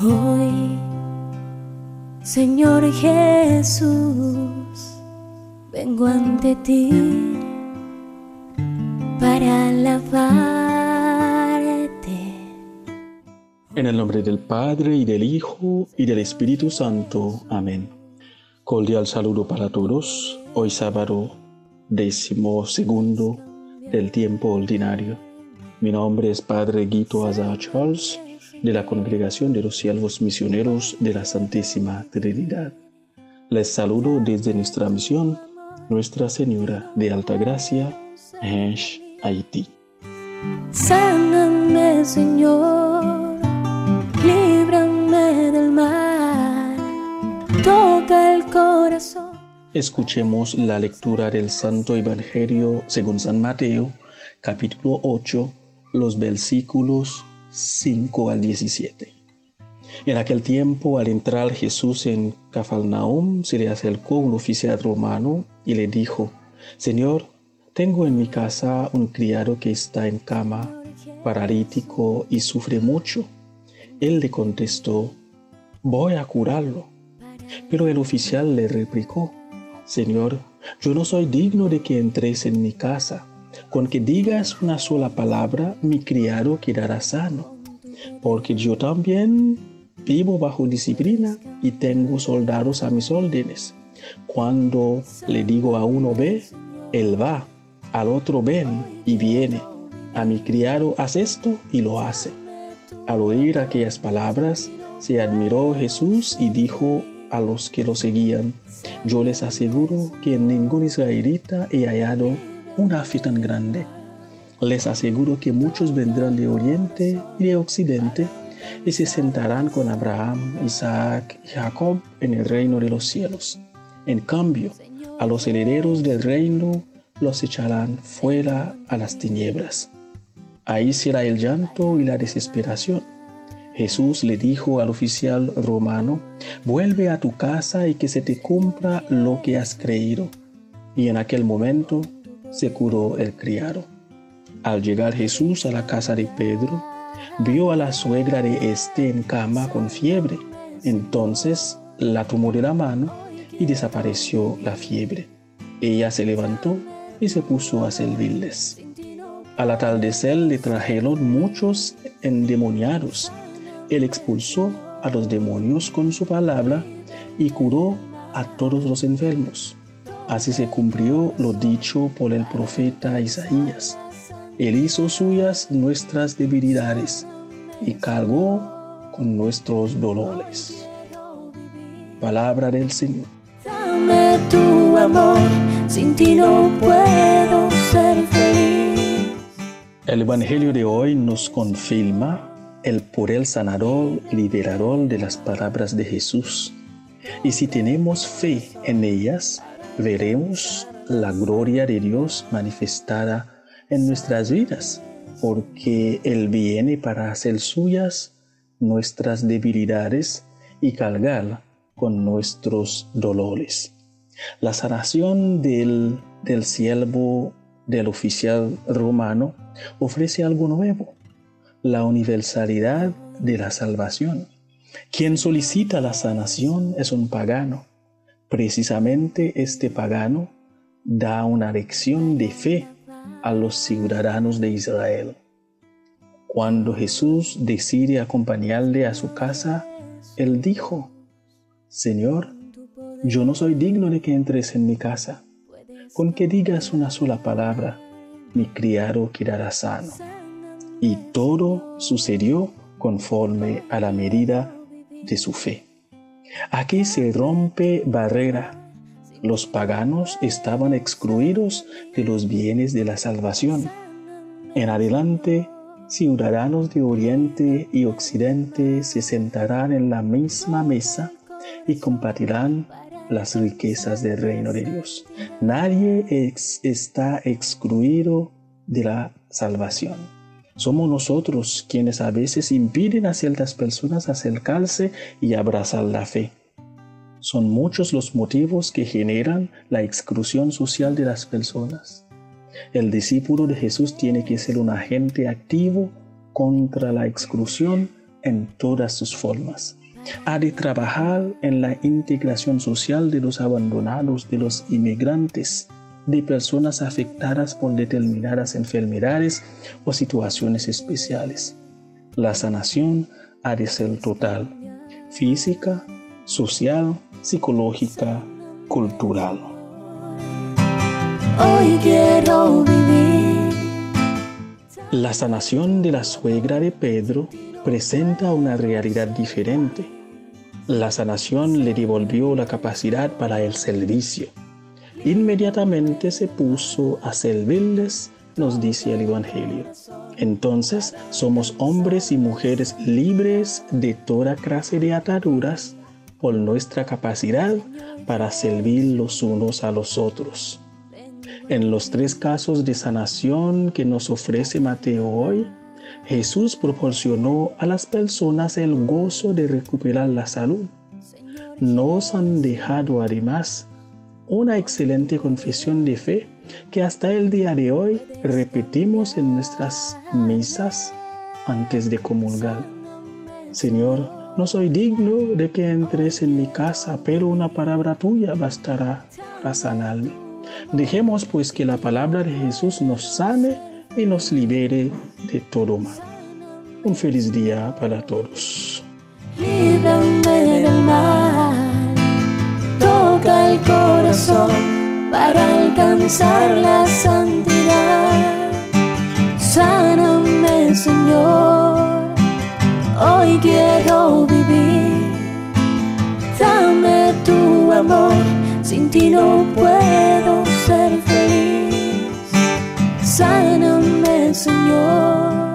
Hoy, Señor Jesús, vengo ante ti para alabarte. En el nombre del Padre y del Hijo y del Espíritu Santo. Amén. Cordial saludo para todos. Hoy sábado décimo segundo del tiempo ordinario. Mi nombre es Padre Guito Azar Charles de la Congregación de los Siervos Misioneros de la Santísima Trinidad. Les saludo desde nuestra misión, Nuestra Señora de Alta Gracia, Hensh, Haití. Sáname, Señor, líbrame del mal, toca el corazón. Escuchemos la lectura del Santo Evangelio según San Mateo, capítulo 8, los versículos 5 al 17. En aquel tiempo, al entrar Jesús en Cafarnaum, se le acercó un oficial romano y le dijo, Señor, tengo en mi casa un criado que está en cama, paralítico y sufre mucho. Él le contestó, voy a curarlo. Pero el oficial le replicó, Señor, yo no soy digno de que entres en mi casa con que digas una sola palabra, mi criado quedará sano, porque yo también vivo bajo disciplina y tengo soldados a mis órdenes. Cuando le digo a uno ve, él va, al otro ven y viene. A mi criado haz esto y lo hace. Al oír aquellas palabras, se admiró Jesús y dijo a los que lo seguían, yo les aseguro que ningún israelita he hallado una fe tan grande. Les aseguro que muchos vendrán de oriente y de occidente y se sentarán con Abraham, Isaac y Jacob en el reino de los cielos. En cambio, a los herederos del reino los echarán fuera a las tinieblas. Ahí será el llanto y la desesperación. Jesús le dijo al oficial romano, vuelve a tu casa y que se te cumpla lo que has creído. Y en aquel momento se curó el criado. Al llegar Jesús a la casa de Pedro, vio a la suegra de éste en cama con fiebre. Entonces la tomó de la mano y desapareció la fiebre. Ella se levantó y se puso a servirles. Al atardecer le trajeron muchos endemoniados. Él expulsó a los demonios con su palabra y curó a todos los enfermos. Así se cumplió lo dicho por el profeta Isaías. Él hizo suyas nuestras debilidades y cargó con nuestros dolores. Palabra del Señor. Dame tu amor, sin ti no puedo ser feliz. El Evangelio de hoy nos confirma el poder sanador y liberador de las palabras de Jesús. Y si tenemos fe en ellas, veremos la gloria de Dios manifestada en nuestras vidas, porque Él viene para hacer suyas nuestras debilidades y cargar con nuestros dolores. La sanación del, del siervo del oficial romano ofrece algo nuevo, la universalidad de la salvación. Quien solicita la sanación es un pagano Precisamente este pagano da una lección de fe a los ciudadanos de Israel. Cuando Jesús decide acompañarle a su casa, él dijo, Señor, yo no soy digno de que entres en mi casa. Con que digas una sola palabra, mi criado quedará sano. Y todo sucedió conforme a la medida de su fe. Aquí se rompe barrera. Los paganos estaban excluidos de los bienes de la salvación. En adelante, ciudadanos de Oriente y Occidente se sentarán en la misma mesa y compartirán las riquezas del reino de Dios. Nadie está excluido de la salvación. Somos nosotros quienes a veces impiden a ciertas personas acercarse y abrazar la fe. Son muchos los motivos que generan la exclusión social de las personas. El discípulo de Jesús tiene que ser un agente activo contra la exclusión en todas sus formas. Ha de trabajar en la integración social de los abandonados, de los inmigrantes, de personas afectadas por determinadas enfermedades o situaciones especiales. La sanación ha de ser total, física, social, psicológica, cultural. Hoy quiero vivir. La sanación de la suegra de Pedro presenta una realidad diferente. La sanación le devolvió la capacidad para el servicio. Inmediatamente se puso a servirles, nos dice el Evangelio. Entonces somos hombres y mujeres libres de toda clase de ataduras por nuestra capacidad para servir los unos a los otros. En los tres casos de sanación que nos ofrece Mateo hoy, Jesús proporcionó a las personas el gozo de recuperar la salud. Nos han dejado además una excelente confesión de fe que hasta el día de hoy repetimos en nuestras misas antes de comulgar. Señor, no soy digno de que entres en mi casa, pero una palabra tuya bastará para sanarme. Dejemos pues que la palabra de Jesús nos sane y nos libere de todo mal. Un feliz día para todos. Del mal, para alcanzar la santidad. Sáname, Señor, hoy quiero vivir. Dame tu amor, sin ti no puedo ser feliz. Sáname, Señor.